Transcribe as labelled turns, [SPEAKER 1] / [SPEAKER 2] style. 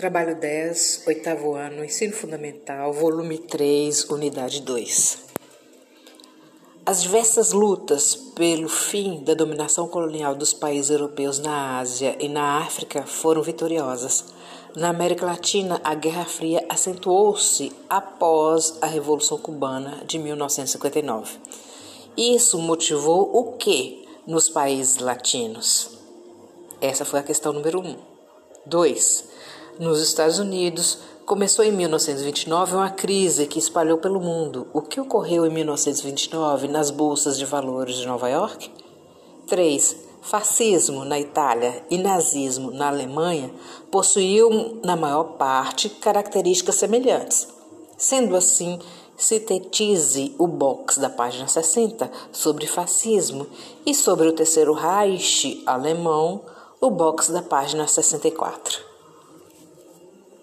[SPEAKER 1] Trabalho 10, oitavo ano, Ensino Fundamental, volume 3, unidade 2. As diversas lutas pelo fim da dominação colonial dos países europeus na Ásia e na África foram vitoriosas. Na América Latina, a Guerra Fria acentuou-se após a Revolução Cubana de 1959. Isso motivou o que nos países latinos? Essa foi a questão número 1. Um. 2 nos Estados Unidos, começou em 1929 uma crise que espalhou pelo mundo. O que ocorreu em 1929 nas bolsas de valores de Nova York? 3. Fascismo na Itália e nazismo na Alemanha possuíam, na maior parte, características semelhantes. Sendo assim, sintetize o box da página 60 sobre fascismo e sobre o Terceiro Reich alemão, o box da página 64.